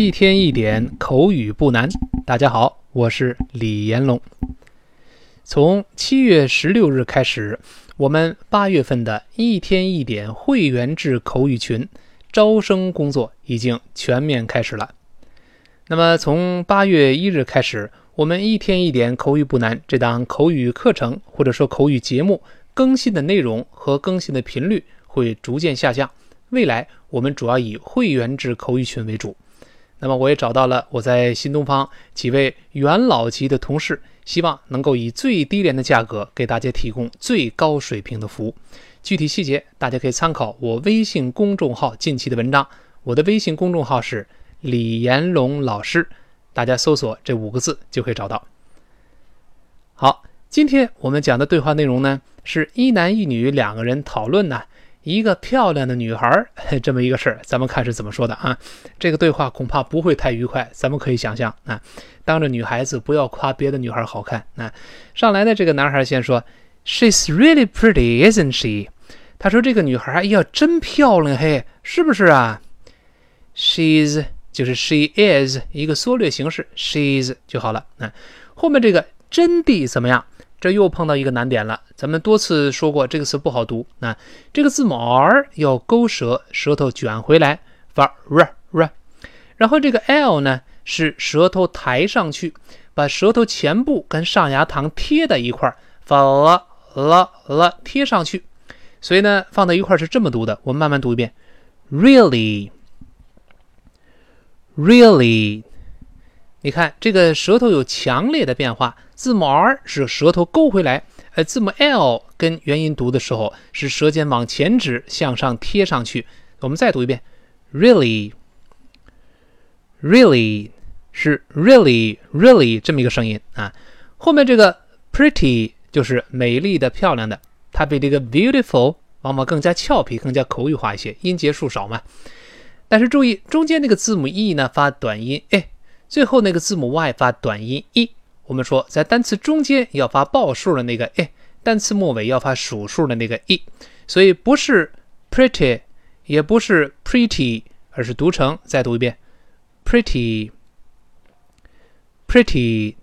一天一点口语不难。大家好，我是李延龙。从七月十六日开始，我们八月份的一天一点会员制口语群招生工作已经全面开始了。那么从八月一日开始，我们一天一点口语不难这档口语课程或者说口语节目更新的内容和更新的频率会逐渐下降。未来我们主要以会员制口语群为主。那么我也找到了我在新东方几位元老级的同事，希望能够以最低廉的价格给大家提供最高水平的服务。具体细节大家可以参考我微信公众号近期的文章。我的微信公众号是李延龙老师，大家搜索这五个字就可以找到。好，今天我们讲的对话内容呢，是一男一女两个人讨论呢。一个漂亮的女孩儿，这么一个事儿，咱们看是怎么说的啊？这个对话恐怕不会太愉快，咱们可以想象啊。当着女孩子不要夸别的女孩好看啊。上来的这个男孩先说：“She's really pretty, isn't she？” 他说：“这个女孩，哎呀，真漂亮，嘿，是不是啊？”She's 就是 she is 一个缩略形式，she's 就好了。那后面这个真谛怎么样？这又碰到一个难点了，咱们多次说过这个词不好读啊。这个字母 r 要勾舌，舌头卷回来发 r r，然后这个 l 呢是舌头抬上去，把舌头前部跟上牙膛贴在一块儿发 l l l 贴上去，所以呢放在一块儿是这么读的。我们慢慢读一遍，really，really。你看这个舌头有强烈的变化，字母 r 是舌头勾回来，呃，字母 l 跟元音读的时候是舌尖往前指，向上贴上去。我们再读一遍，really，really 是 really really 这么一个声音啊。后面这个 pretty 就是美丽的、漂亮的，它比这个 beautiful 往往更加俏皮、更加口语化一些，音节数少嘛。但是注意中间那个字母 e 呢发短音，哎。最后那个字母 y 发短音 e，我们说在单词中间要发报数的那个 a，单词末尾要发数数的那个 e，所以不是 pretty，也不是 pretty，而是读成，再读一遍，pretty，pretty，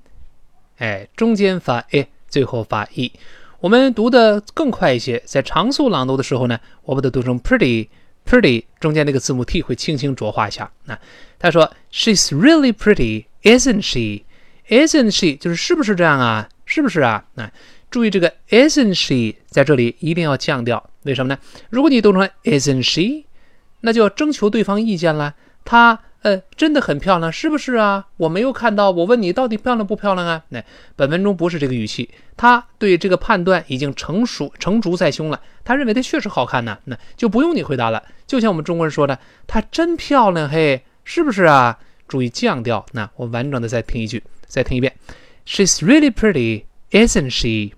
哎，中间发 a，最后发 e。我们读的更快一些，在常速朗读的时候呢，我把它读成 pretty。Pretty 中间那个字母 t 会轻轻浊化一下。那他说，She's really pretty, isn't she? Isn't she 就是是不是这样啊？是不是啊？那注意这个 isn't she 在这里一定要降调，为什么呢？如果你读成 isn't she，那就要征求对方意见了。她呃真的很漂亮，是不是啊？我没有看到，我问你到底漂亮不漂亮啊？那本文中不是这个语气。他对这个判断已经成熟成竹在胸了，他认为她确实好看呢，那就不用你回答了。就像我们中国人说的，她真漂亮，嘿，是不是啊？注意降调。那我完整的再听一句，再听一遍，She's really pretty, isn't she？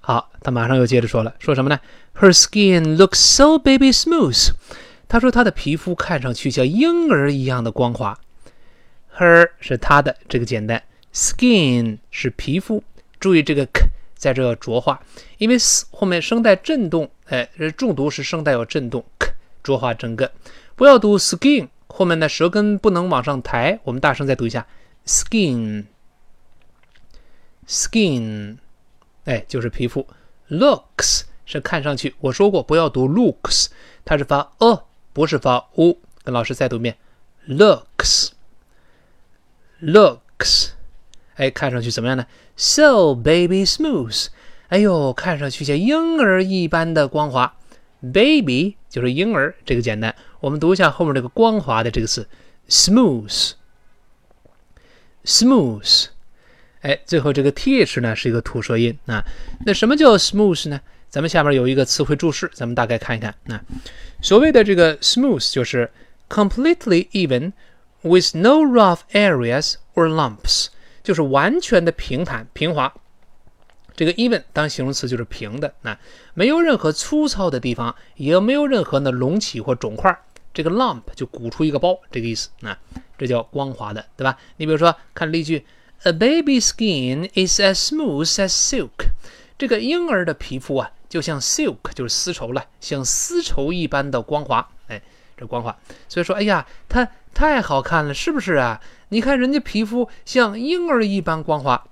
好，他马上又接着说了，说什么呢？Her skin looks so baby smooth。他说她的皮肤看上去像婴儿一样的光滑。Her 是她的这个简单。Skin 是皮肤，注意这个 k 在这要浊化，因为 s 后面声带震动，哎，重读是声带有震动，k 浊化整个，不要读 skin，后面的舌根不能往上抬，我们大声再读一下，skin，skin，哎，就是皮肤，looks 是看上去，我说过不要读 looks，它是发 a，不是发 u，跟老师再读一遍，looks，looks。哎，看上去怎么样呢？So baby smooth，哎呦，看上去像婴儿一般的光滑。Baby 就是婴儿，这个简单。我们读一下后面这个光滑的这个词，smooth，smooth。哎，最后这个 th 呢是一个吐舌音啊。那什么叫 smooth 呢？咱们下面有一个词汇注释，咱们大概看一看。那所谓的这个 smooth 就是 completely even with no rough areas or lumps。就是完全的平坦平滑，这个 even 当形容词就是平的，那没有任何粗糙的地方，也没有任何的隆起或肿块。这个 lump 就鼓出一个包，这个意思，那这叫光滑的，对吧？你比如说看例句，A baby's skin is as smooth as silk。这个婴儿的皮肤啊，就像 silk 就是丝绸了，像丝绸一般的光滑。哎，这光滑。所以说，哎呀，她太好看了，是不是啊？你看人家皮肤像婴儿一般光滑。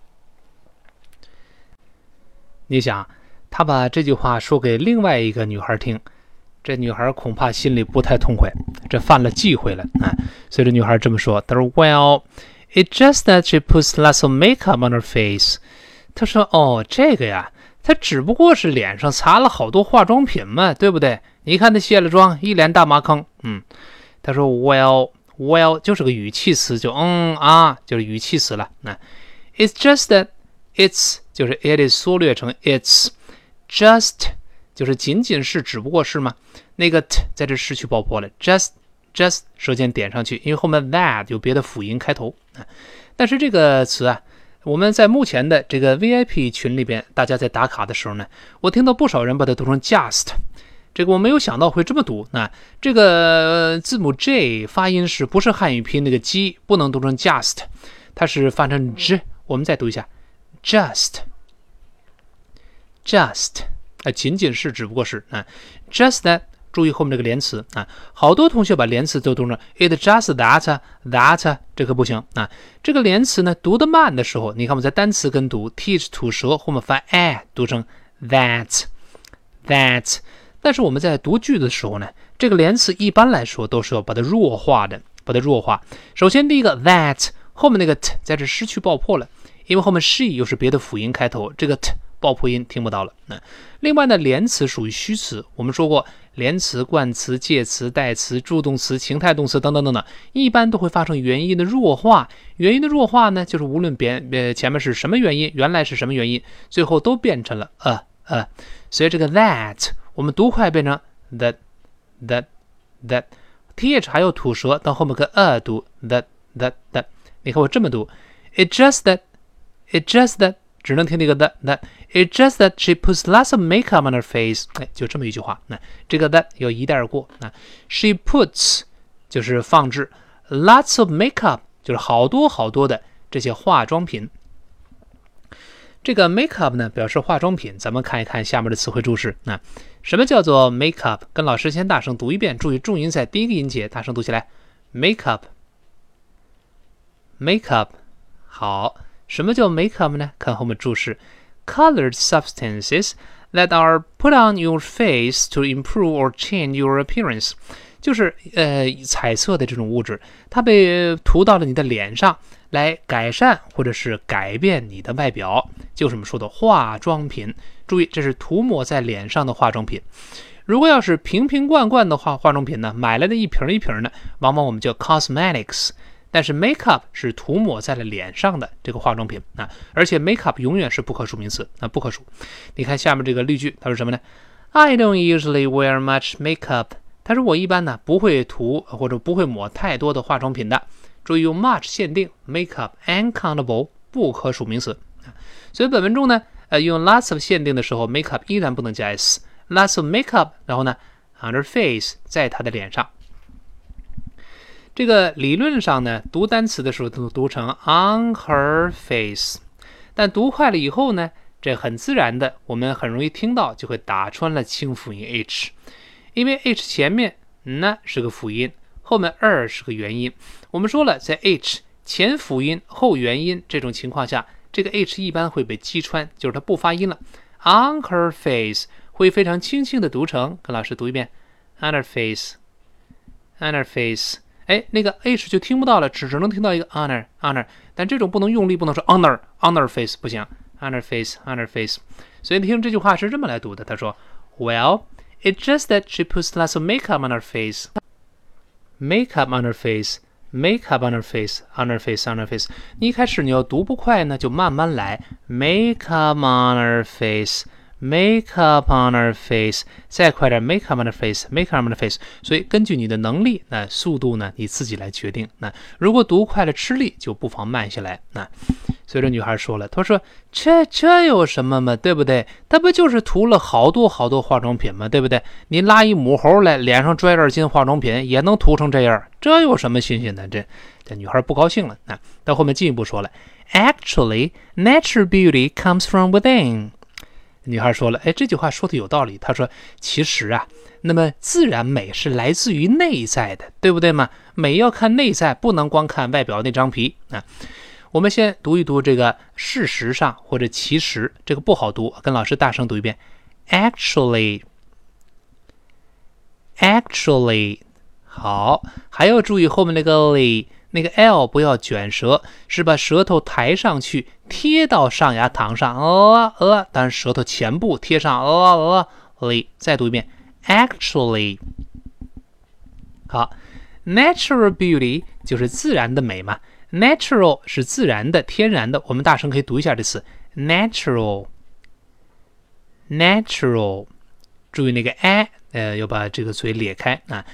你想，他把这句话说给另外一个女孩听，这女孩恐怕心里不太痛快，这犯了忌讳了啊。所以这女孩这么说：“她说：“Well, it just that she puts lots of makeup on her face。她说：“哦，这个呀，她只不过是脸上擦了好多化妆品嘛，对不对？你看她卸了妆，一脸大麻坑。”嗯，她说：“Well，well，就是个语气词，就嗯啊，就是语气词了。那 It's just that it's 就是 it is 缩略成 it's just 就是仅仅是只不过是吗，那个 t 在这失去爆破了，just。” just 舌尖点上去，因为后面 that 有别的辅音开头啊。但是这个词啊，我们在目前的这个 VIP 群里边，大家在打卡的时候呢，我听到不少人把它读成 just。这个我没有想到会这么读。那这个字母 J 发音是不是汉语拼那个 G 不能读成 just，它是发成 j。我们再读一下，just，just 啊，仅仅是，只不过是啊，just that。注意后面这个连词啊，好多同学把连词都读成 it just that that，这可不行啊。这个连词呢，读得慢的时候，你看我们在单词跟读，teach 吐舌后面发 a，读成 that that。但是我们在读句子的时候呢，这个连词一般来说都是要把它弱化的，把它弱化。首先第一个 that 后面那个 t 在这失去爆破了，因为后面 she 又是别的辅音开头，这个 t 爆破音听不到了。那另外呢，连词属于虚词，我们说过。连词、冠词、介词、代词、助动词、情态动词等等等等，一般都会发生元音的弱化。元音的弱化呢，就是无论别呃前面是什么元音，原来是什么元音，最后都变成了呃呃。所以这个 that 我们读快变成 that that that，th 还有吐舌，到后面跟呃读 that that that。你看我这么读，it just that，it just that。只能听那个的那，It's just that she puts lots of makeup on her face。哎，就这么一句话。那这个的要一带而过。那 she puts 就是放置，lots of makeup 就是好多好多的这些化妆品。这个 makeup 呢表示化妆品。咱们看一看下面的词汇注释。那什么叫做 makeup？跟老师先大声读一遍，注意重音在第一个音节，大声读起来。makeup，makeup，好。什么叫 makeup 呢？看后面注释：colored substances that are put on your face to improve or change your appearance，就是呃彩色的这种物质，它被涂到了你的脸上，来改善或者是改变你的外表，就是我们说的化妆品。注意，这是涂抹在脸上的化妆品。如果要是瓶瓶罐罐的化化妆品呢，买来的一瓶一瓶的，往往我们叫 cosmetics。但是 makeup 是涂抹在了脸上的这个化妆品啊，而且 makeup 永远是不可数名词啊，不可数。你看下面这个例句，他说什么呢？I don't usually wear much makeup。他说我一般呢不会涂或者不会抹太多的化妆品的。注意用 much 限定，makeup uncountable 不可数名词。所以本文中呢，呃，用 lots of 限定的时候，makeup 依然不能加 s，lots of makeup，然后呢，on her face 在她的脸上。这个理论上呢，读单词的时候都读成 on her face，但读快了以后呢，这很自然的，我们很容易听到就会打穿了清辅音 h，因为 h 前面呢是个辅音，后面 er 是个元音。我们说了，在 h 前辅音后元音这种情况下，这个 h 一般会被击穿，就是它不发音了。on her face 会非常轻轻的读成，跟老师读一遍，on her face，on her face。哎，那个 h 就听不到了，只只能听到一个 honor honor，但这种不能用力，不能说 honor honor face 不行，honor face honor face。所以你听这句话是这么来读的，他说，Well, it's just that she puts lots of makeup on her face. Makeup on her face, makeup on her face, on her face, on her face。你一开始你要读不快呢，就慢慢来，makeup on her face。 Makeup on her face，再快点，Makeup on her face，Makeup on her face。所以根据你的能力，那速度呢，你自己来决定。那如果读快了吃力，就不妨慢下来。那所以这女孩说了，她说这这有什么嘛，对不对？她不就是涂了好多好多化妆品吗？对不对？你拉一母猴来，脸上拽点金化妆品，也能涂成这样，这有什么新鲜的？这这女孩不高兴了。那到后面进一步说了，Actually，natural beauty comes from within。女孩说了：“哎，这句话说的有道理。”她说：“其实啊，那么自然美是来自于内在的，对不对嘛？美要看内在，不能光看外表那张皮啊。”我们先读一读这个事实上或者其实，这个不好读，跟老师大声读一遍：actually，actually。好，还要注意后面那个 “ly” 那个 l 不要卷舌，是把舌头抬上去，贴到上牙膛上，呃呃，但是舌头前部贴上，呃呃 l。再读一遍：actually。好，natural beauty 就是自然的美嘛。Natural 是自然的、天然的。我们大声可以读一下这词：natural，natural。注意那个 a，呃，要把这个嘴咧开啊。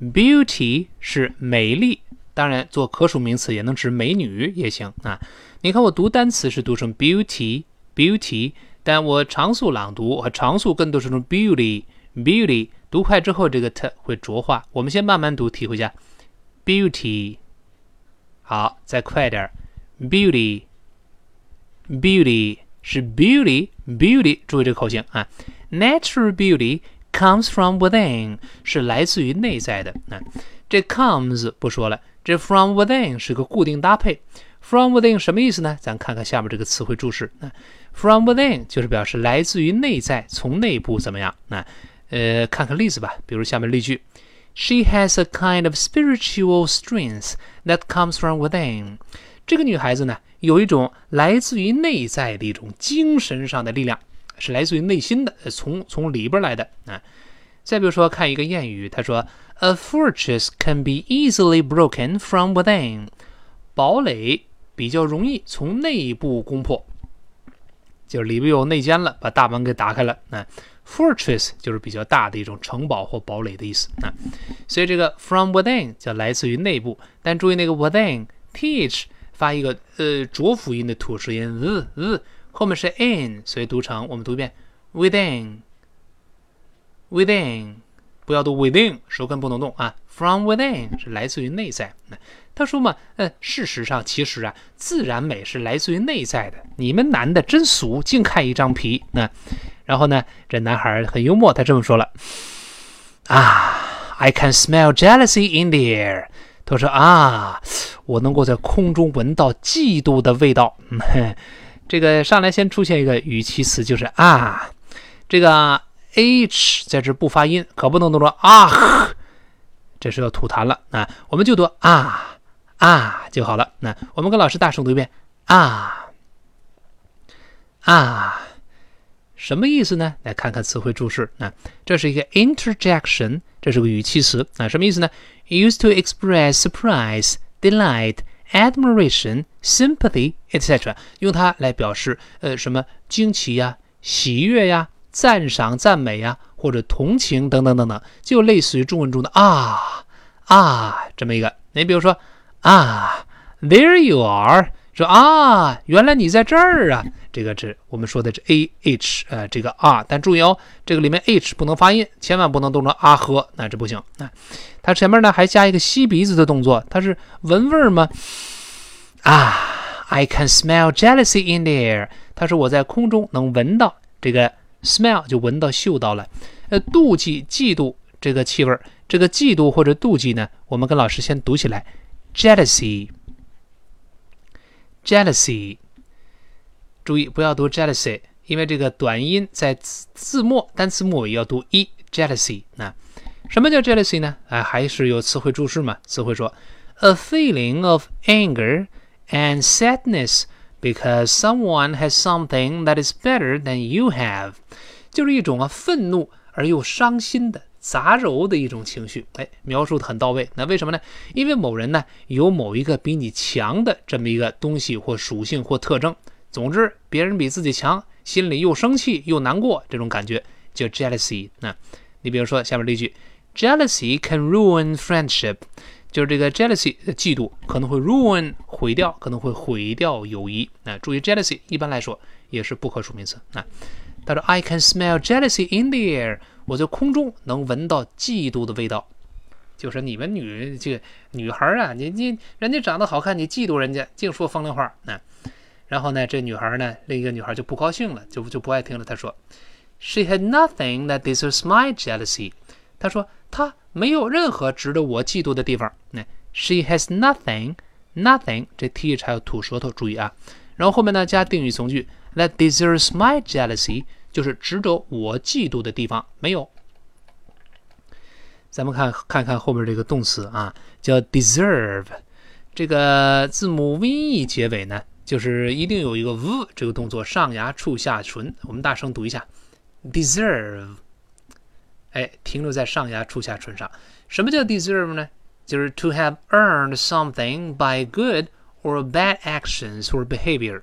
Beauty 是美丽，当然做可数名词也能指美女也行啊。你看我读单词是读成 beauty，beauty，但我常速朗读和常速更读是成 beauty，beauty。读快之后这个 t 会浊化，我们先慢慢读，体会一下 beauty。好，再快点，beauty，beauty 是 beauty，beauty，注意这个口型啊。Natural beauty comes from within 是来自于内在的。那这 comes 不说了，这 from within 是个固定搭配。from within 什么意思呢？咱看看下面这个词汇注释。那 from within 就是表示来自于内在，从内部怎么样？那呃，看看例子吧，比如下面例句。She has a kind of spiritual strength that comes from within。这个女孩子呢，有一种来自于内在的一种精神上的力量，是来自于内心的，从从里边来的啊。再比如说，看一个谚语，他说：“A fortress can be easily broken from within。”堡垒比较容易从内部攻破，就是里边有内奸了，把大门给打开了那。Fortress 就是比较大的一种城堡或堡垒的意思啊，所以这个 from within 叫来自于内部，但注意那个 within th 发一个呃浊辅音的吐舌音 z z，后面是 in，所以读成我们读一遍 within within，不要读 within，舌根不能动啊。From within 是来自于内在。他说嘛，呃，事实上其实啊，自然美是来自于内在的。你们男的真俗，净看一张皮那。然后呢，这男孩很幽默，他这么说了：“啊，I can smell jealousy in the air。”他说：“啊，我能够在空中闻到嫉妒的味道。”这个上来先出现一个语气词，就是啊，这个 h 在这不发音，可不能读成啊，这是要吐痰了啊。我们就读啊啊就好了。那我们跟老师大声读一遍啊啊。什么意思呢？来看看词汇注释。那这是一个 interjection，这是个语气词。啊，什么意思呢？Used to express surprise, delight, admiration, sympathy, etc. 用它来表示呃什么惊奇呀、喜悦呀、赞赏、赞美呀，或者同情等等等等，就类似于中文中的啊啊这么一个。你比如说啊，There you are。说啊，原来你在这儿啊！这个是我们说的是 a h 呃，这个啊，但注意哦，这个里面 h 不能发音，千万不能读成啊呵，那这不行啊。它前面呢还加一个吸鼻子的动作，它是闻味儿吗？啊，I can smell jealousy in the air。他说我在空中能闻到这个 smell 就闻到嗅到了，呃，妒忌、嫉妒这个气味儿，这个嫉妒或者妒忌呢，我们跟老师先读起来，jealousy。Jealousy，注意不要读 jealousy，因为这个短音在字字末单词末尾要读一 jealousy。那什么叫 jealousy 呢？啊，还是有词汇注释嘛？词汇说，a feeling of anger and sadness because someone has something that is better than you have，就是一种啊愤怒而又伤心的。杂糅的一种情绪，哎，描述的很到位。那为什么呢？因为某人呢有某一个比你强的这么一个东西或属性或特征。总之，别人比自己强，心里又生气又难过，这种感觉叫 jealousy。那你比如说下面这句，jealousy can ruin friendship，就是这个 jealousy 的嫉妒可能会 ruin 毁掉，可能会毁掉友谊。那注意 jealousy 一般来说也是不可数名词。那他说，I can smell jealousy in the air。我在空中能闻到嫉妒的味道，就是你们女这个女孩啊，你你人家长得好看，你嫉妒人家，净说风凉话。那然后呢，这女孩呢，另一个女孩就不高兴了，就就不爱听了。她说：“She had nothing that deserves my jealousy。”她说她没有任何值得我嫉妒的地方。那 She has nothing, nothing，这 th 还要吐舌头，注意啊。然后后面呢加定语从句，that deserves my jealousy，就是值得我嫉妒的地方没有。咱们看看看后面这个动词啊，叫 deserve，这个字母 v 结尾呢，就是一定有一个 v 这个动作，上牙触下唇。我们大声读一下，deserve，哎，停留在上牙触下唇上。什么叫 deserve 呢？就是 to have earned something by good or bad actions or behavior，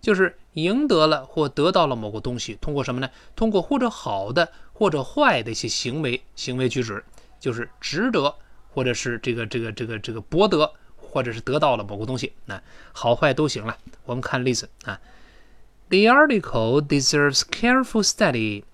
就是赢得了或得到了某个东西，通过什么呢？通过或者好的或者坏的一些行为、行为举止。就是值得，或者是这个这个这个这个博得，或者是得到了某个东西，那好坏都行了。我们看例子啊，The article deserves careful study。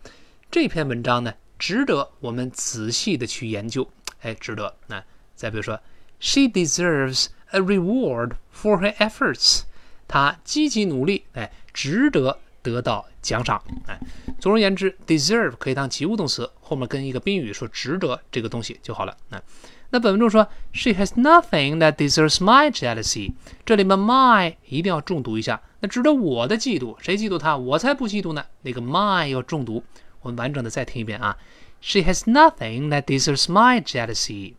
这篇文章呢，值得我们仔细的去研究。哎，值得。那再比如说，She deserves a reward for her efforts。她积极努力，哎，值得。得到奖赏，哎，总而言之，deserve 可以当及物动词，后面跟一个宾语说值得这个东西就好了。那那本文中说，She has nothing that deserves my jealousy。这里面 my 一定要重读一下，那值得我的嫉妒，谁嫉妒她？我才不嫉妒呢。那个 my 要重读，我们完整的再听一遍啊。She has nothing that deserves my jealousy。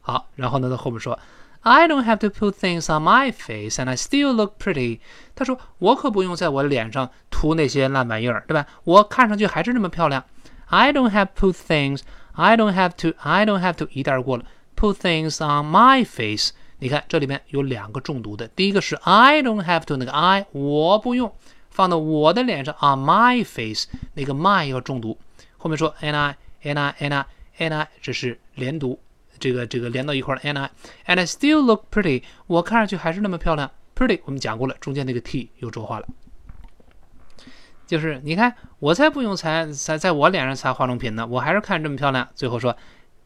好，然后呢，在后面说。I don't have to put things on my face and I still look pretty。他说我可不用在我脸上涂那些烂玩意儿，对吧？我看上去还是那么漂亮。I don't have put things. I don't have to. I don't have to 一带而过了。Put things on my face。你看这里面有两个重读的，第一个是 I don't have to 那个 I 我不用 放到我的脸上 on my face 那个 my 要重读。后面说 n i n i n i n i，这是连读。这个这个连到一块儿，and I and I still look pretty，我看上去还是那么漂亮。Pretty 我们讲过了，中间那个 t 又浊化了。就是你看，我才不用擦在在我脸上擦化妆品呢，我还是看这么漂亮。最后说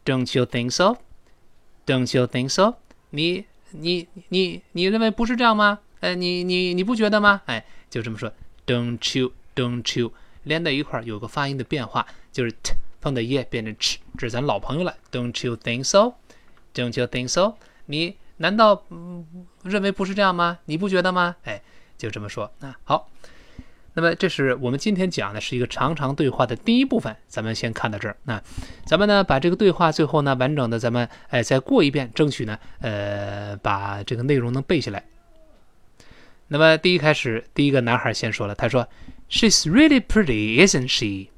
，Don't you think so？Don't you think so？你你你你认为不是这样吗？哎，你你你不觉得吗？哎，就这么说，Don't you？Don't you？连在一块儿有个发音的变化，就是 t。碰的 e 变成 ch，这是咱老朋友了。Don't you think so? Don't you think so? 你难道嗯认为不是这样吗？你不觉得吗？哎，就这么说。那好，那么这是我们今天讲的是一个长长对话的第一部分，咱们先看到这儿。那咱们呢，把这个对话最后呢完整的咱们哎再过一遍，争取呢呃把这个内容能背下来。那么第一开始，第一个男孩先说了，他说：“She's really pretty, isn't she？”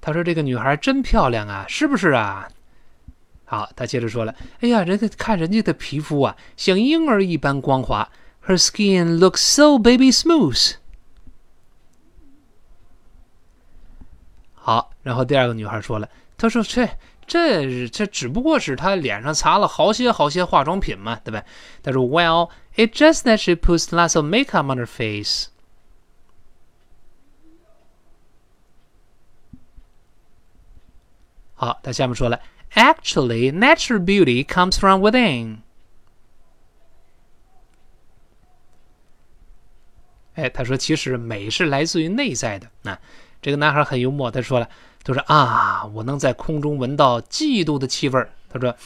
他说：“这个女孩真漂亮啊，是不是啊？”好，他接着说了：“哎呀，人家看人家的皮肤啊，像婴儿一般光滑。Her skin looks so baby smooth。”好，然后第二个女孩说了：“她说这这这只不过是她脸上擦了好些好些化妆品嘛，对吧？”她说，Well, it just that she puts lots of makeup on her face。”好，他下面说了，Actually, natural beauty comes from within。哎，他说其实美是来自于内在的。那这个男孩很幽默，他说了，他说啊，我能在空中闻到嫉妒的气味他说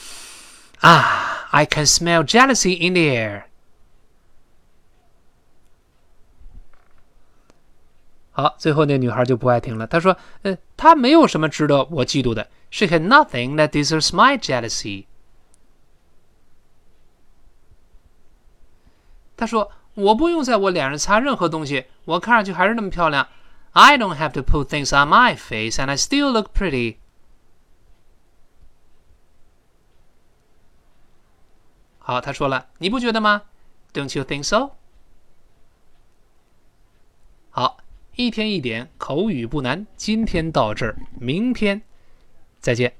啊，I can smell jealousy in the air。好，最后那女孩就不爱听了。她说：“呃，她没有什么值得我嫉妒的。” She had nothing that deserves my jealousy. 她说：“我不用在我脸上擦任何东西，我看上去还是那么漂亮。I don't have to put things on my face, and I still look pretty.” 好，他说了，你不觉得吗？Don't you think so？好，一天一点口语不难，今天到这儿，明天。再见。